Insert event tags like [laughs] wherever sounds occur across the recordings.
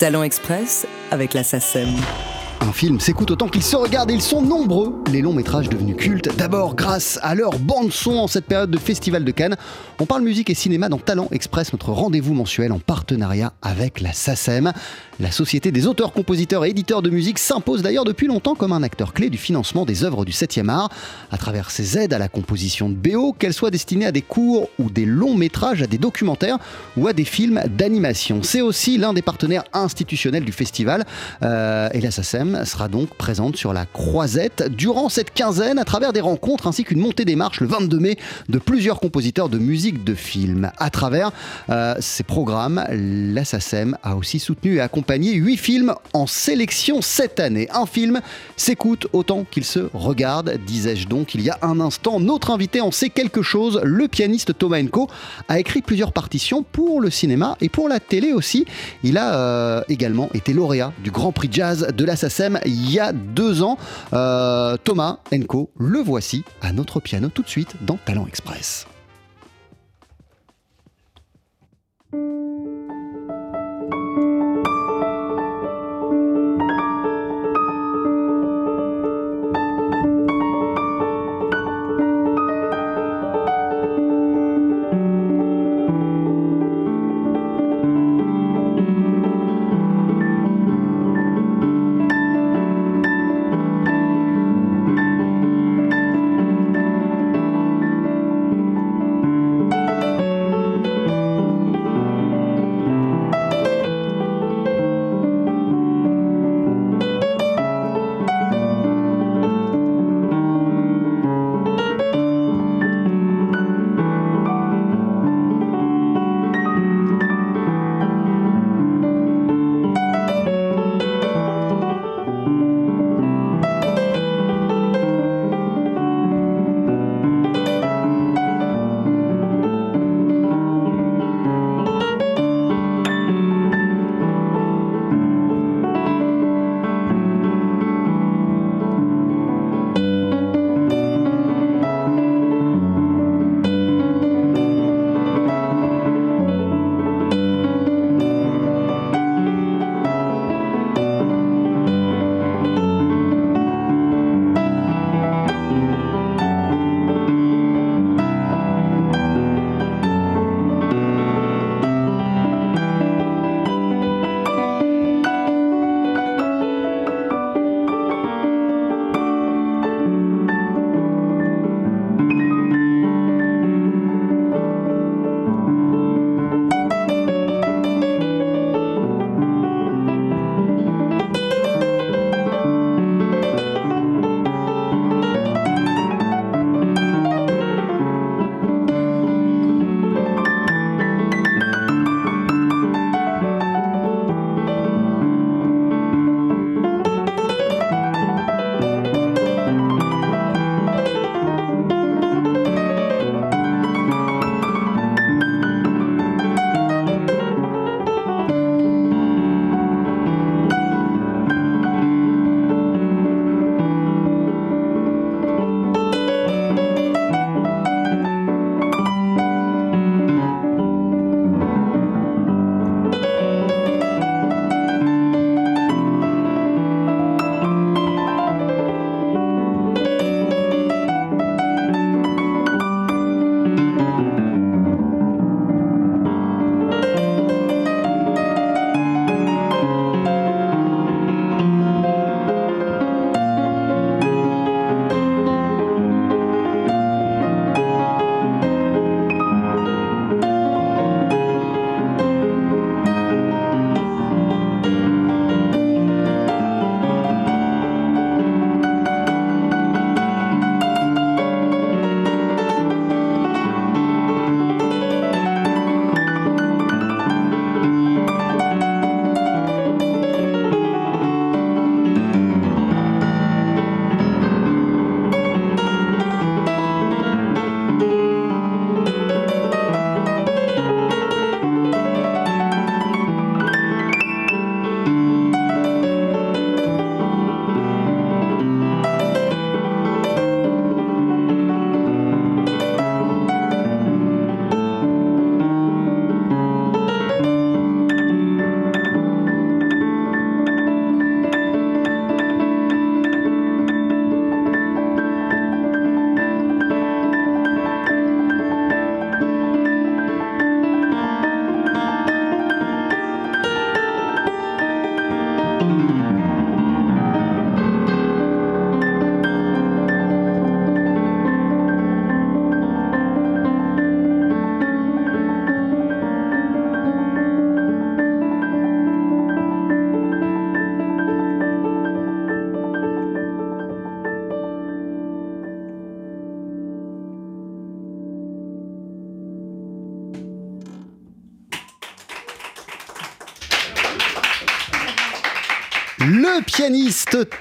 Talent Express avec la. Un film s'écoute autant qu'il se regarde et ils sont nombreux, les longs métrages devenus cultes. D'abord grâce à leur bande-son en cette période de Festival de Cannes. On parle musique et cinéma dans Talent Express, notre rendez-vous mensuel en partenariat avec la SACEM. La Société des auteurs, compositeurs et éditeurs de musique s'impose d'ailleurs depuis longtemps comme un acteur clé du financement des œuvres du 7e art, à travers ses aides à la composition de BO, qu'elles soient destinées à des courts ou des longs métrages, à des documentaires ou à des films d'animation. C'est aussi l'un des partenaires institutionnels du festival euh, et la SACEM sera donc présente sur la croisette durant cette quinzaine à travers des rencontres ainsi qu'une montée des marches le 22 mai de plusieurs compositeurs de musique de film. À travers euh, ces programmes, la SACEM a aussi soutenu et accompagné huit films en sélection cette année. Un film s'écoute autant qu'il se regarde, disais-je donc il y a un instant. Notre invité en sait quelque chose, le pianiste Thomas Enko a écrit plusieurs partitions pour le cinéma et pour la télé aussi. Il a euh, également été lauréat du Grand Prix Jazz de la SACEM il y a deux ans. Euh, Thomas Enco, le voici à notre piano tout de suite dans Talent Express.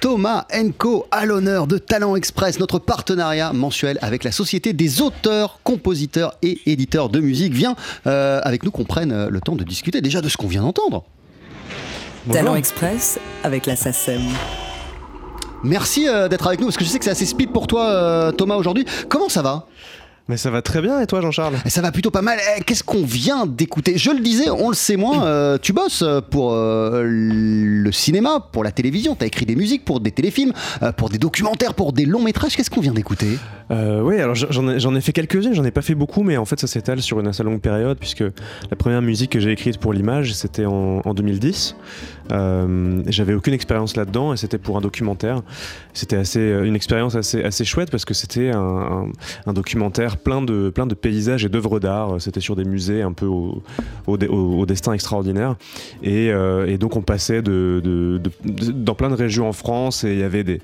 Thomas Enco à l'honneur de Talent Express, notre partenariat mensuel avec la Société des auteurs, compositeurs et éditeurs de musique. Viens euh, avec nous qu'on prenne euh, le temps de discuter déjà de ce qu'on vient d'entendre. Talent Express avec la SACEM. Merci euh, d'être avec nous parce que je sais que c'est assez speed pour toi Thomas aujourd'hui. Comment ça va? Mais ça va très bien et toi Jean-Charles? Eh, Ça va plutôt pas mal. Eh, qu'est-ce qu'on vient d'écouter? Je le disais, on le sait moins, euh, tu bosses pour euh, le cinéma, pour la télévision, tu as écrit des musiques pour des téléfilms, euh, pour des documentaires, pour des longs métrages. Qu'est-ce qu'on vient d'écouter? Oui, alors j'en ai, fait quelques-unes, j'en ai pas fait beaucoup, mais en fait ça s'étale sur une assez longue période puisque la première musique que j'ai écrite pour l'image c'était en, 2010. J'avais aucune expérience là-dedans et c'était pour un documentaire. C'était assez une expérience assez, assez chouette parce que c'était un, documentaire plein de, plein de paysages et d'œuvres d'art. C'était sur des musées un peu au, destin extraordinaire. Et, euh, et, donc on passait dans plein de régions en France et il y avait des,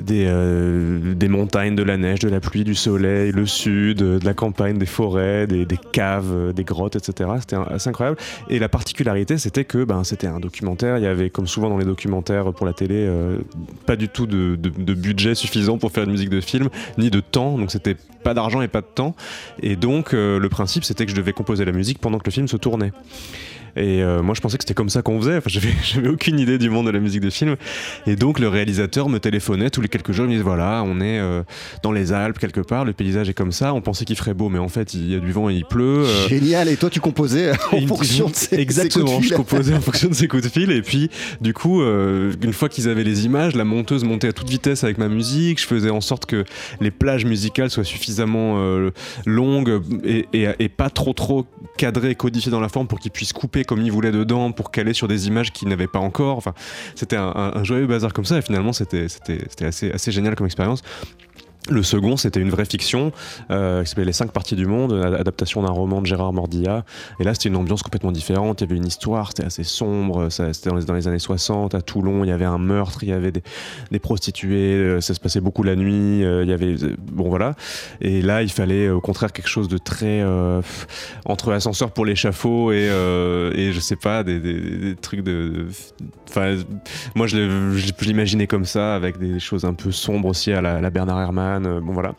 des, euh, montagnes, de la neige, de la pluie, du soleil, le sud, de la campagne, des forêts, des, des caves, des grottes, etc. C'était assez incroyable. Et la particularité, c'était que ben, c'était un documentaire. Il y avait, comme souvent dans les documentaires pour la télé, euh, pas du tout de, budget suffisant pour faire une musique de film, ni de temps. Donc c'était pas d'argent et pas de temps. Et donc, euh, le principe, c'était que je devais composer la musique pendant que le film se tournait. Et euh, moi, je pensais que c'était comme ça qu'on faisait. Enfin, [laughs] j'avais, aucune idée du monde de la musique de film. Et donc, le réalisateur me téléphonait tous les quelques jours. Il me disait voilà, on est euh, dans les Alpes quelque part, le paysage est comme ça. On pensait qu'il ferait beau, mais en fait, il y a du vent et il pleut. Euh. Génial. Et toi, tu composais en fonction de ces Exactement. je composais en fonction de ces coups de fil. Et puis, du coup, une fois qu'ils avaient les images, la monteuse montait à toute vitesse avec ma musique. Je faisais en sorte que les plages musicales soient suffisamment longues et, et, pas trop trop cadrées, codifiées dans la forme pour qu'ils puissent couper comme il voulait dedans pour caler sur des images qu'il n'avait pas encore. C'était un, joyeux bazar comme ça et finalement c'était assez génial comme expérience. Le second, c'était une vraie fiction euh, qui s'appelait Les cinq parties du monde, adaptation d'un roman de Gérard Mordilla. Et là, c'était une ambiance complètement différente. Il y avait une histoire, c'était assez sombre. C'était dans, les années 60 à Toulon. Il y avait un meurtre, il y avait des, prostituées. Euh, ça se passait beaucoup la nuit. Euh, il y avait bon voilà. Et là, il fallait au contraire quelque chose de très entre ascenseur pour l'échafaud et, et je sais pas des, trucs de. Enfin, moi, je l'imaginais comme ça avec des choses un peu sombres aussi à la Bernard Herrmann euh, bon voilà.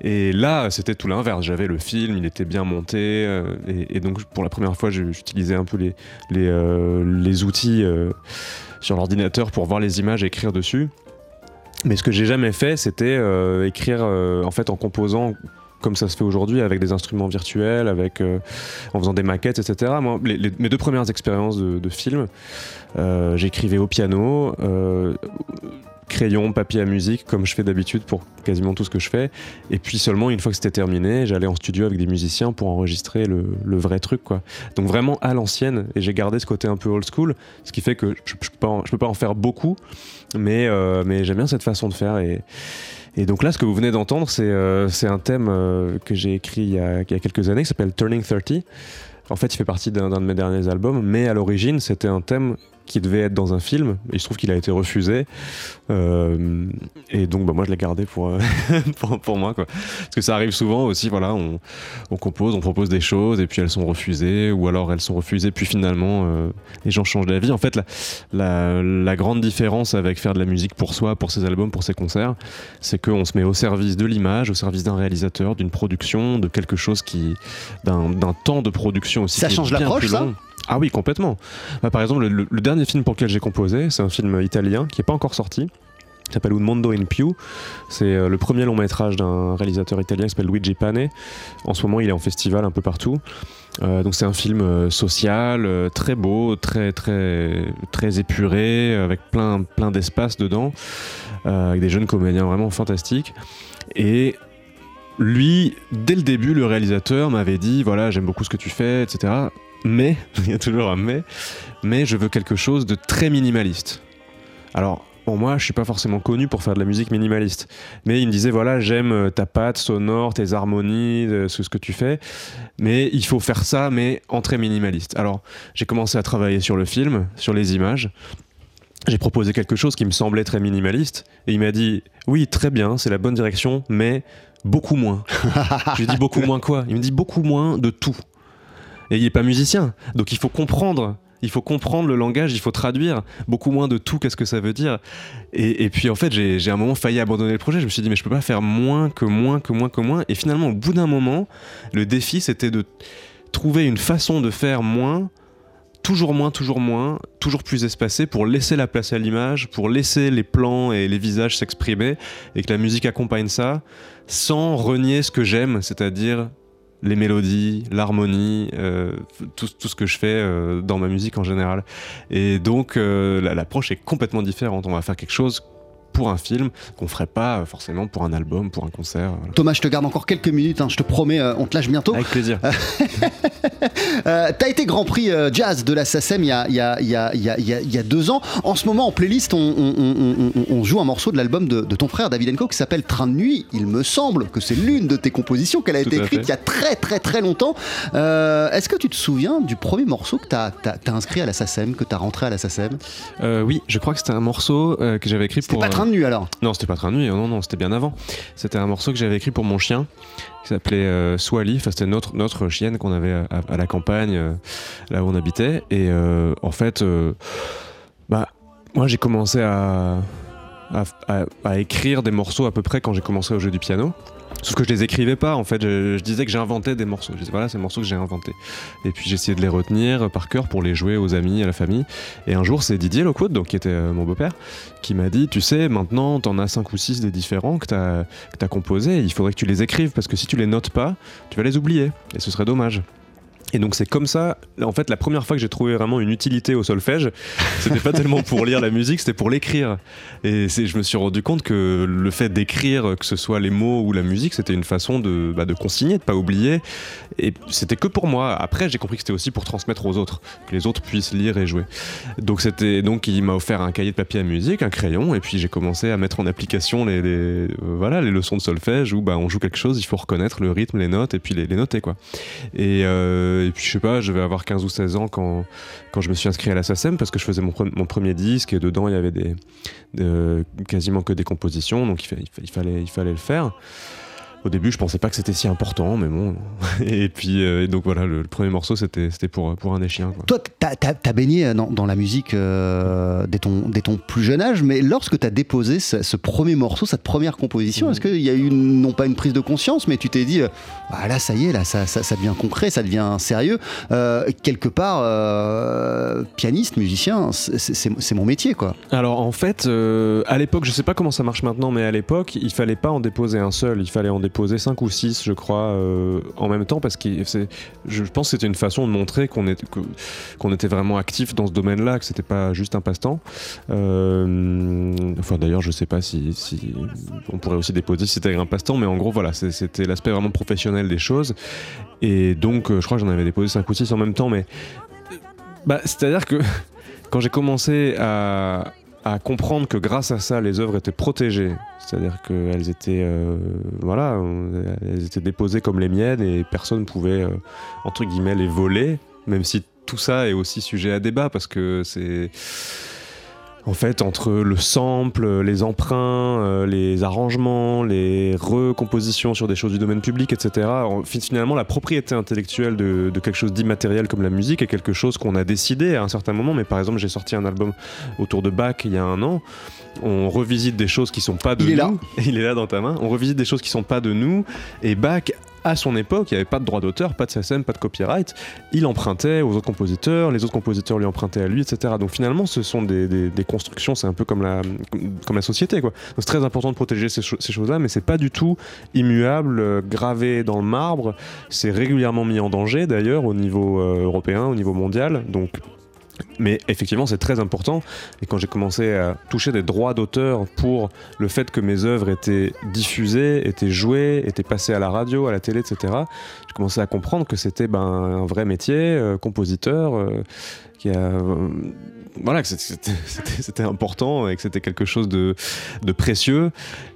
Et là, c'était tout l'inverse. J'avais le film, il était bien monté, euh, et, donc pour la première fois, j'utilisais un peu les, euh, outils sur l'ordinateur pour voir les images et écrire dessus. Mais ce que j'ai jamais fait, c'était écrire en fait en composant comme ça se fait aujourd'hui avec des instruments virtuels, en faisant des maquettes, etc. Mes deux premières expériences de film, j'écrivais au piano crayon, papier à musique, comme je fais d'habitude pour quasiment tout ce que je fais. Et puis seulement une fois que c'était terminé, j'allais en studio avec des musiciens pour enregistrer le, vrai truc, quoi. Donc vraiment à l'ancienne. Et j'ai gardé ce côté un peu old school, ce qui fait que je, je, peux, pas en, faire beaucoup, mais, euh, mais j'aime bien cette façon de faire. Et, et donc là, ce que vous venez d'entendre, c'est euh, un thème euh, que j'ai écrit il y, a, il y, a, quelques années, qui s'appelle Turning 30. En fait, il fait partie d'un de mes derniers albums, mais à l'origine, c'était un thème qui devait être dans un film. Et il se trouve qu'il a été refusé. Euh, et donc, bah, moi, je l'ai gardé pour, euh, [laughs] pour, pour, moi. Quoi. Parce que ça arrive souvent aussi, voilà, on, on, compose, on propose des choses, et puis elles sont refusées, ou alors elles sont refusées, puis finalement, euh, les gens changent d'avis. En fait, la, la, la, grande différence avec faire de la musique pour soi, pour ses albums, pour ses concerts, c'est qu'on se met au service de l'image, au service d'un réalisateur, d'une production, de quelque chose qui. d'un temps de production aussi. Ça change l'approche, ça? Ah oui, complètement. Bah, par exemple, le, dernier film pour lequel j'ai composé, c'est un film italien qui n'est pas encore sorti. Il s'appelle Un Mondo in Più. C'est euh, le premier long métrage d'un réalisateur italien qui s'appelle Luigi Pane. En ce moment, il est en festival un peu partout. Euh, donc c'est un film euh, social, très beau, très très très épuré, avec plein plein d'espace dedans, avec des jeunes comédiens vraiment fantastiques. Et lui, dès le début, le réalisateur m'avait dit voilà, j'aime beaucoup ce que tu fais, etc mais, [laughs] il y a toujours un mais, mais je veux quelque chose de très minimaliste. Alors, pour moi, je suis pas forcément connu pour faire de la musique minimaliste. Mais il me disait, voilà, j'aime euh, ta patte sonore, tes harmonies, euh, ce, que tu fais. Mais il faut faire ça, mais en très minimaliste. Alors, j'ai commencé à travailler sur le film, sur les images. J'ai proposé quelque chose qui me semblait très minimaliste. Et il m'a dit, oui, très bien, c'est la bonne direction, mais beaucoup moins. [laughs] je lui dit, beaucoup moins quoi? Il me dit, beaucoup moins de tout. Et il n'est pas musicien. Donc il faut comprendre Il faut comprendre le langage, il faut traduire beaucoup moins de tout qu'est-ce que ça veut dire. Et, puis en fait, j'ai un moment failli abandonner le projet. Je me suis dit, mais je peux pas faire moins que moins que moins que moins. Et finalement, au bout d'un moment, le défi, c'était de trouver une façon de faire moins toujours moins, toujours moins, toujours plus espacé pour laisser la place à l'image, pour laisser les plans et les visages s'exprimer et que la musique accompagne ça sans renier ce que j'aime, c'est-à-dire les mélodies, l'harmonie, euh, tout, ce que je fais euh, dans ma musique en général. Et donc euh, l'approche est complètement différente. On va faire quelque chose pour un film qu'on ferait pas euh, forcément pour un album, pour un concert. Thomas, je te garde encore quelques minutes, hein, je te promets, euh, on te lâche bientôt. Avec plaisir. euh, [laughs] T'as été Grand Prix euh, Jazz de la SACEM il y, a, il, y a, il, y a, il y a, deux ans. En ce moment, en playlist, on, on, on, joue un morceau de l'album de, de, ton frère David Enco qui s'appelle Train de nuit. Il me semble que c'est l'une de tes compositions qu'elle a été écrite il y a très très très longtemps. Est-ce que tu te souviens du premier morceau que tu as, inscrit à la SACEM, que tu as rentré à la SACEM Oui, je crois que c'était un morceau que j'avais écrit pour nuit alors? Non, c'était pas train de nuit, non, non, c'était bien avant. C'était un morceau que j'avais écrit pour mon chien, qui s'appelait euh, Swally, c'était notre, notre chienne qu'on avait à, la campagne, euh, là où on habitait. Et euh, en fait, bah, moi j'ai commencé à, à, écrire des morceaux à peu près quand j'ai commencé au jeu du piano. Sauf que je les écrivais pas, en fait. Je, disais que j'inventais des morceaux. Voilà, c'est morceaux que j'ai inventés. Et puis j'essayais de les retenir par cœur pour les jouer aux amis, à la famille. Et un jour, c'est Didier Lockwood, donc qui était euh, mon beau-père, qui m'a dit, tu sais, maintenant, t'en as cinq ou six des différents que t'as as composés. Il faudrait que tu les écrives parce que si tu les notes pas, tu vas les oublier. Et ce serait dommage. Et donc c'est comme ça, en fait, la première fois que j'ai trouvé vraiment une utilité au solfège, c'était pas tellement pour lire la musique, c'était pour l'écrire. Et je me suis rendu compte que le fait d'écrire, que ce soit les mots ou la musique, c'était une façon de, bah, de consigner, de pas oublier. Et c'était que pour moi. Après, j'ai compris que c'était aussi pour transmettre aux autres, que les autres puissent lire et jouer. Donc c'était donc il m'a offert un cahier de papier à musique, un crayon, et puis j'ai commencé à mettre en application les, euh, voilà les leçons de solfège où bah on joue quelque chose, il faut reconnaître le rythme, les notes et puis les, noter quoi. Et euh, et puis je sais pas, je vais avoir 15 ou 16 ans quand, je me suis inscrit à la SACEM parce que je faisais mon, premier disque et dedans il y avait des, quasiment que des compositions, donc il, il, fallait, il fallait le faire. Au début, je pensais pas que c'était si important, mais bon. [laughs] et puis, euh, donc voilà, le, premier morceau, c'était pour, pour un des chiens. Toi, tu as, baigné dans, dans la musique euh, dès, ton, dès, ton, plus jeune âge, mais lorsque tu as déposé ce, premier morceau, cette première composition, est-ce qu'il y a eu non pas une prise de conscience, mais tu t'es dit, ah, là, ça y est, là, ça, ça, ça, devient concret, ça devient sérieux. Euh, quelque part, pianiste, musicien, c'est mon métier, quoi. Alors en fait, à l'époque, je sais pas comment ça marche maintenant, mais à l'époque, il fallait pas en déposer un seul, il fallait en déposer posé 5 ou 6, je crois, euh, en même temps, parce que je pense que c'était une façon de montrer qu'on qu'on était vraiment actif dans ce domaine-là, que c'était pas juste un passe-temps. Euh, enfin, d'ailleurs, je sais pas si, si, on pourrait aussi déposer si c'était un passe-temps, mais en gros, voilà, c'était l'aspect vraiment professionnel des choses. Et donc, euh, je crois que j'en avais déposé 5 ou 6 en même temps, mais bah, c'est-à-dire que [laughs] quand j'ai commencé à, à comprendre que grâce à ça, les œuvres étaient protégées. C'est-à-dire qu'elles étaient, euh, voilà, elles étaient déposées comme les miennes et personne ne pouvait, euh, entre guillemets, les voler, même si tout ça est aussi sujet à débat parce que c'est en fait, entre le sample, les emprunts, euh, les arrangements, les recompositions sur des choses du domaine public, etc., finalement, la propriété intellectuelle de, quelque chose d'immatériel comme la musique est quelque chose qu'on a décidé à un certain moment. Mais par exemple, j'ai sorti un album autour de Bach il y a un an. On revisite des choses qui sont pas de il nous. Est là. [laughs] Il est là dans ta main. On revisite des choses qui sont pas de nous. Et Bach à son époque, il n'y avait pas de droit d'auteur, pas de SACEM, pas de copyright. Il empruntait aux autres compositeurs, les autres compositeurs lui empruntaient à lui, etc. Donc finalement, ce sont des, constructions, c'est un peu comme la, comme la société. Quoi. c'est très important de protéger ces, choses-là, mais c'est pas du tout immuable, euh, gravé dans le marbre. C'est régulièrement mis en danger d'ailleurs au niveau euh, européen, au niveau mondial. Donc mais effectivement, c'est très important. Et quand j'ai commencé à toucher des droits d'auteur pour le fait que mes œuvres étaient diffusées, étaient jouées, étaient passées à la radio, à la télé, etc., j'ai commencé à comprendre que c'était ben, un vrai métier, euh, compositeur, euh, qui a. Euh, voilà, que [laughs] c'était important et que c'était quelque chose de, de, précieux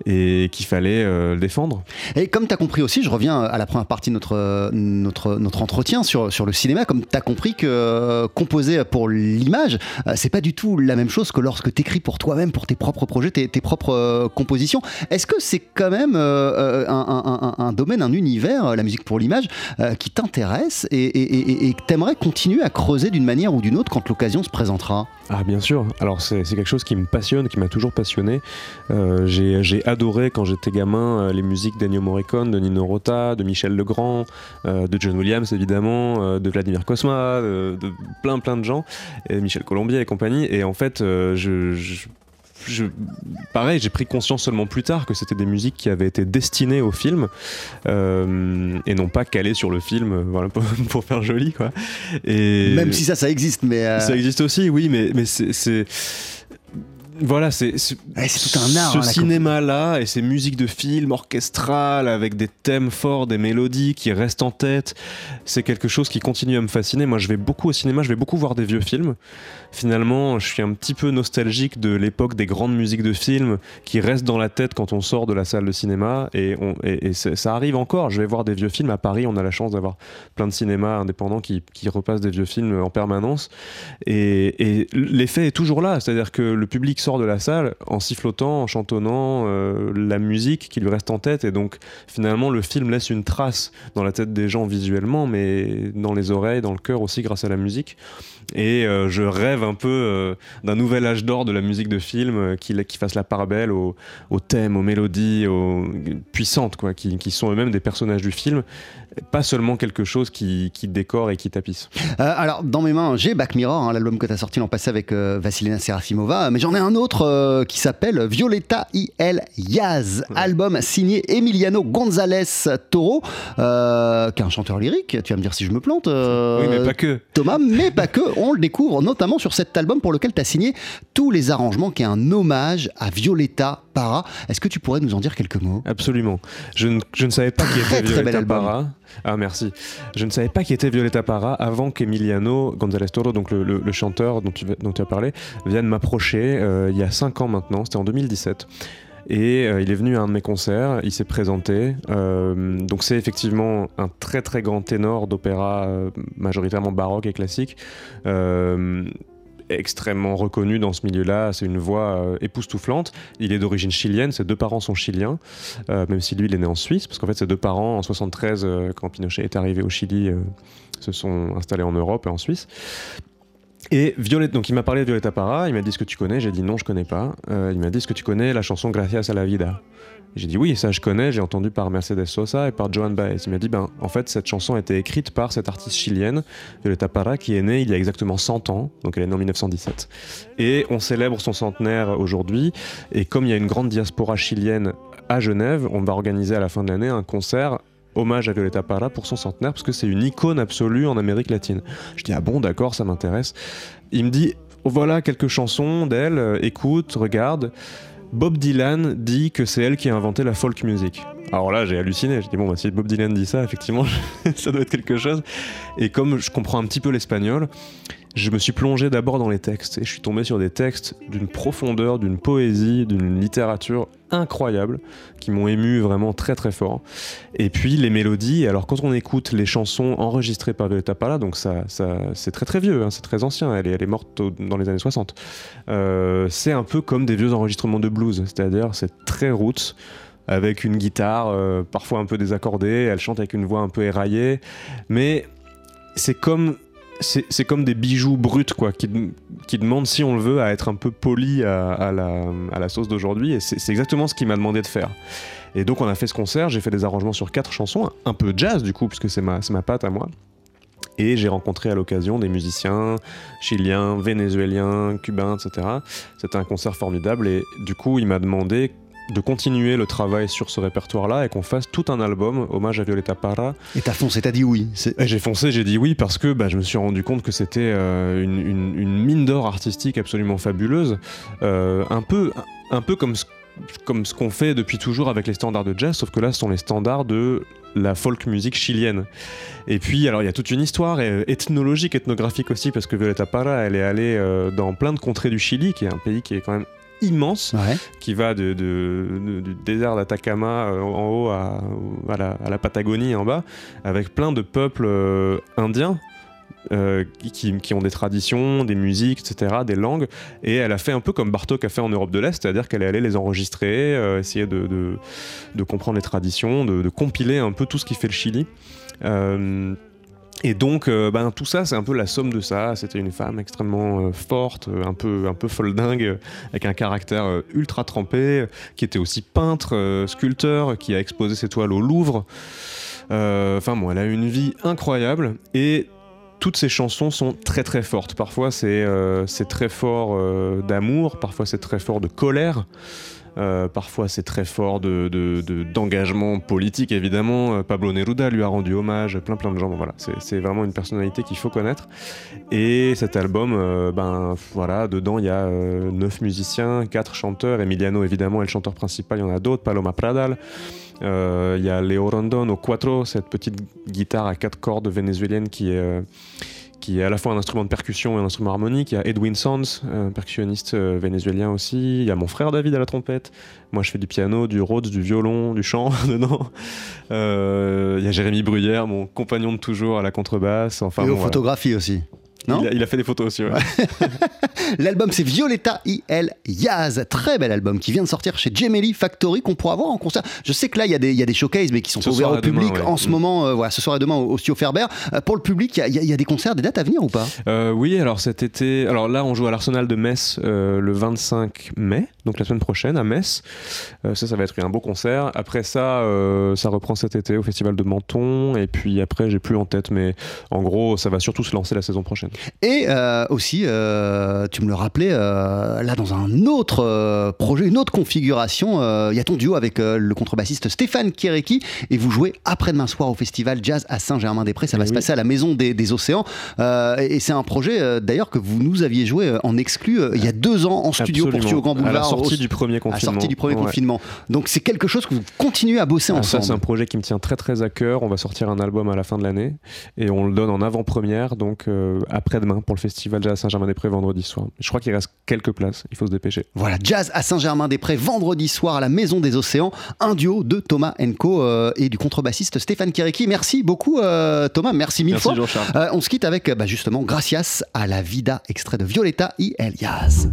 et qu'il fallait euh, défendre. Et comme tu as compris aussi, je reviens à la première partie de notre, notre, notre entretien sur, sur le cinéma, comme tu as compris que euh, composer pour l'image, euh, c'est pas du tout la même chose que lorsque tu écris pour toi-même, pour tes propres projets, tes, tes propres compositions. Est-ce que c'est quand même un, un, un, domaine, un univers, la musique pour l'image, qui t'intéresse et, et que tu aimerais continuer à creuser d'une manière ou d'une autre quand l'occasion se présentera? Ah bien sûr, alors c'est quelque chose qui me passionne, qui m'a toujours passionné. Euh, j'ai adoré quand j'étais gamin euh, les musiques d'Ennio Morricone, de Nino Rota, de Michel Legrand, euh, de John Williams évidemment, de Vladimir Kosma, de, plein plein de gens, Michel Colombier et compagnie. Et en fait, je, pareil, j'ai pris conscience seulement plus tard que c'était des musiques qui avaient été destinées au film euh, et non pas calées sur le film, euh, voilà, [laughs] pour, faire joli, quoi. Et même si ça, ça existe, mais euh, ça existe aussi, oui, mais mais c'est voilà, c'est tout un art. Ce hein, cinéma-là et ces musiques de film orchestrales avec des thèmes forts, des mélodies qui restent en tête, c'est quelque chose qui continue à me fasciner. Moi, je vais beaucoup au cinéma, je vais beaucoup voir des vieux films. Finalement, je suis un petit peu nostalgique de l'époque des grandes musiques de films qui restent dans la tête quand on sort de la salle de cinéma et, ça arrive encore. Je vais voir des vieux films à Paris. On a la chance d'avoir plein de cinémas indépendants qui, qui, repassent des vieux films en permanence et, l'effet est toujours là, c'est-à-dire que le public sort de la salle en sifflotant, en chantonnant euh, la musique qui lui reste en tête. Et donc, finalement, le film laisse une trace dans la tête des gens visuellement, mais dans les oreilles, dans le cœur aussi, grâce à la musique. Et euh, je rêve un peu euh, d'un nouvel âge d'or de la musique de film qui, qui fasse la part belle aux, thèmes, aux mélodies aux, puissantes, quoi, qui, qui sont eux-mêmes des personnages du film pas seulement quelque chose qui, décore et qui tapisse. Euh, alors, dans mes mains, j'ai Back Mirror, hein, l'album que tu as sorti l'an passé avec euh, Vasilina Serafimova, mais j'en ai un autre euh, qui s'appelle Violetta I.L. Yaz, album signé Emiliano González Toro, qui est un chanteur lyrique, tu vas me dire si je me plante. oui, mais pas que. Thomas, mais pas que. On le découvre notamment sur cet album pour lequel tu as signé tous les arrangements, qui est un hommage à Violetta Parra. Est-ce que tu pourrais nous en dire quelques mots? Absolument. Je ne, je ne savais pas qui était Violetta Parra. Ah merci. Je ne savais pas qui était Violetta Parra avant qu'Emiliano González Toro, donc le, chanteur dont tu, dont tu, as parlé, vienne m'approcher euh, il y a 5 ans maintenant, c'était en 2017. Et euh, il est venu à un de mes concerts, il s'est présenté. Euh, donc c'est effectivement un très très grand ténor d'opéra majoritairement baroque et classique extrêmement reconnu dans ce milieu-là. C'est une voix euh, époustouflante. Il est d'origine chilienne, ses deux parents sont chiliens, euh, même si lui, il est né en Suisse, parce qu'en fait, ses deux parents, en 73, euh, quand Pinochet est arrivé au Chili, se sont installés en Europe et en Suisse. Et Violette, donc il m'a parlé de Violetta Parra, il m'a dit ce que tu connais, j'ai dit non, je connais pas. il m'a dit ce que tu connais, la chanson Gracias a la vida? J'ai dit oui, ça je connais, j'ai entendu par Mercedes Sosa et par Joan Baez. Il m'a dit, ben, en fait, cette chanson a été écrite par cette artiste chilienne, Violeta Parra, qui est née il y a exactement 100 ans, donc elle est née en 1917. Et on célèbre son centenaire aujourd'hui, et comme il y a une grande diaspora chilienne à Genève, on va organiser à la fin de l'année un concert hommage à Violeta Parra pour son centenaire, parce que c'est une icône absolue en Amérique latine. Je dis, ah bon, d'accord, ça m'intéresse. Il me dit, voilà quelques chansons d'elle, euh, écoute, regarde. Bob Dylan dit que c'est elle qui a inventé la folk music. Alors là, j'ai halluciné. J'ai dit, bon, bah, si Bob Dylan dit ça, effectivement, [laughs] ça doit être quelque chose. Et comme je comprends un petit peu l'espagnol, je me suis plongé d'abord dans les textes et je suis tombé sur des textes d'une profondeur, d'une poésie, d'une littérature incroyable qui m'ont ému vraiment très très fort. Et puis les mélodies, alors quand on écoute les chansons enregistrées par Violeta Parra, donc ça, c'est très très vieux, hein, c'est très ancien, elle est, elle est morte dans les années 60. Euh, c'est un peu comme des vieux enregistrements de blues, c'est-à-dire c'est très roots avec une guitare euh, parfois un peu désaccordée, elle chante avec une voix un peu éraillée, mais c'est comme c'est comme des bijoux bruts quoi, qui, demandent, si on le veut, à être un peu poli à, la, à la, sauce d'aujourd'hui. Et c'est exactement ce qu'il m'a demandé de faire. Et donc on a fait ce concert, j'ai fait des arrangements sur quatre chansons, un peu jazz du coup, puisque c'est ma, ma patte à moi. Et j'ai rencontré à l'occasion des musiciens chiliens, vénézuéliens, cubains, etc. C'était un concert formidable et du coup il m'a demandé de continuer le travail sur ce répertoire-là et qu'on fasse tout un album hommage à Violeta Parra. Et t'as foncé, t'as dit oui. J'ai foncé, j'ai dit oui parce que bah, je me suis rendu compte que c'était euh, une, mine d'or artistique absolument fabuleuse, euh, un peu, un peu comme ce comme ce qu'on fait depuis toujours avec les standards de jazz, sauf que là, ce sont les standards de la folk musique chilienne. Et puis, alors, il y a toute une histoire euh, ethnologique, ethnographique aussi, parce que Violeta Parra, elle est allée dans plein de contrées du Chili, qui est un pays qui est quand même immense, qui va de, du désert d'Atacama euh, en haut à, à, la, Patagonie en bas, avec plein de peuples indiens euh, qui, ont des traditions, des musiques, etc., des langues. Et elle a fait un peu comme Bartok a fait en Europe de l'Est, c'est-à-dire qu'elle est allée les enregistrer, euh, essayer de, de, comprendre les traditions, de, compiler un peu tout ce qui fait le Chili. Euh, et donc, ben, tout ça, c'est un peu la somme de ça. C'était une femme extrêmement forte, un peu, un peu folle dingue, avec un caractère ultra trempé, qui était aussi peintre, sculpteur, qui a exposé ses toiles au Louvre. Enfin bon, elle a une vie incroyable. Et toutes ces chansons sont très très fortes. Parfois c'est euh, très fort euh, d'amour, parfois c'est très fort de colère. Euh, parfois c'est très fort d'engagement de, politique évidemment. Pablo Neruda lui a rendu hommage, plein plein de gens. voilà, c'est vraiment une personnalité qu'il faut connaître. Et cet album, ben voilà, dedans il y a neuf musiciens, quatre chanteurs. Emiliano évidemment est le chanteur principal. Il y en a d'autres, Paloma Pradal. Euh, il y a Leo Rondon au cuatro, cette petite guitare à quatre cordes vénézuélienne qui est euh, qui est à la fois un instrument de percussion et un instrument harmonique. Il y a Edwin Sands, un percussionniste euh, vénézuélien aussi. Il y a mon frère David à la trompette. Moi, je fais du piano, du Rhodes, du violon, du chant [laughs] dedans. il y a Jérémy Bruyère, mon compagnon de toujours à la contrebasse. Enfin, et aux photographies aussi il a, fait des photos aussi. [laughs] L'album c'est Violetta IL Yaz, très bel album qui vient de sortir chez Gemelli Factory qu'on pourra voir en concert. Je sais que là il y, a des, y a des showcases mais qui sont ouverts au public en ce mm. moment, euh, voilà, ce soir et demain au, Studio Ferber. Euh, pour le public, il y, a des concerts, des dates à venir ou pas? Euh, Oui, alors cet été, alors là on joue à l'Arsenal de Metz le 25 mai, donc la semaine prochaine à Metz. ça, ça va être un beau concert. Après ça, ça reprend cet été au Festival de Menton et puis après j'ai plus en tête, mais en gros ça va surtout se lancer la saison prochaine. Et euh, aussi, euh, tu me le rappelais, euh, là dans un autre projet, une autre configuration, il y a ton duo avec le contrebassiste Stéphane Kiereki et vous jouez après-demain soir au festival Jazz à Saint-Germain-des-Prés. Ça va se passer à la Maison des, Océans. et c'est un projet d'ailleurs que vous nous aviez joué en exclu il y a deux ans en studio pour Studio Grand Boulevard. À la sortie du premier confinement. À la sortie du premier confinement. Donc c'est quelque chose que vous continuez à bosser ah, ensemble. Ça, c'est un projet qui me tient très très à cœur. On va sortir un album à la fin de l'année et on le donne en avant-première. Donc après après-demain pour le festival Jazz à Saint-Germain-des-Prés vendredi soir. Je crois qu'il reste quelques places, il faut se dépêcher. Voilà, Jazz à Saint-Germain-des-Prés vendredi soir à la Maison des Océans, un duo de Thomas Enco euh, et du contrebassiste Stéphane Kireki. Merci beaucoup euh, Thomas, merci mille fois. Euh, on se quitte avec bah, justement Gracias à la Vida, extrait de Violetta y Elias.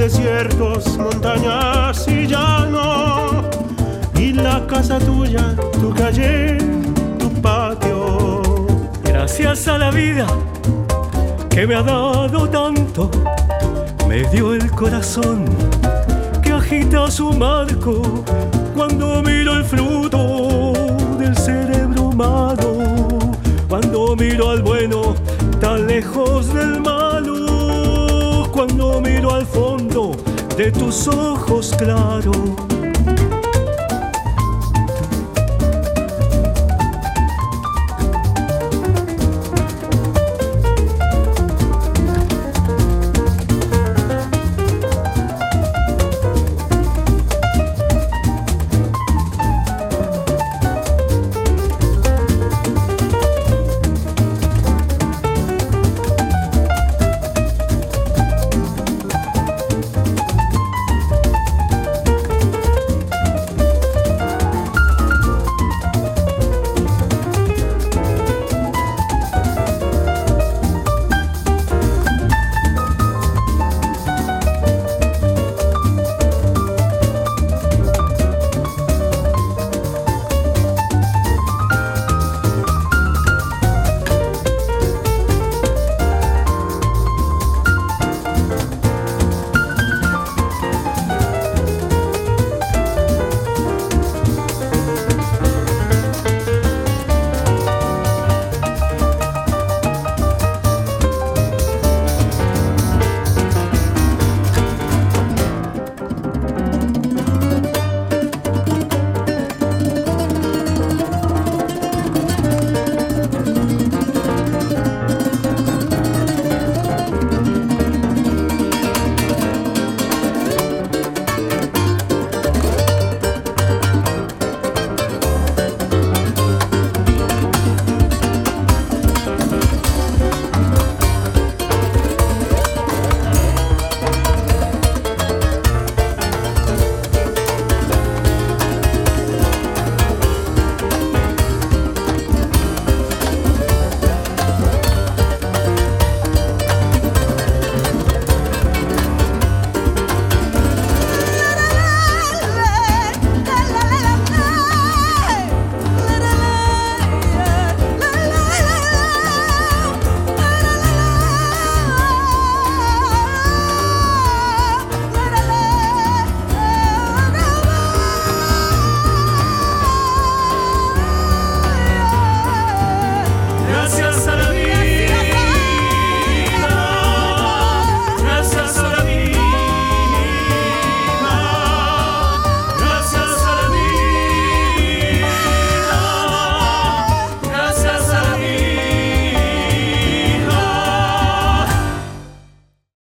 Desiertos, montañas y llano, y la casa tuya, tu calle, tu patio. Gracias a la vida que me ha dado tanto me dio el corazón que agita su marco cuando miro el fruto del cerebro malo, cuando miro al bueno tan lejos del malo, cuando miro al fondo de tus ojos claros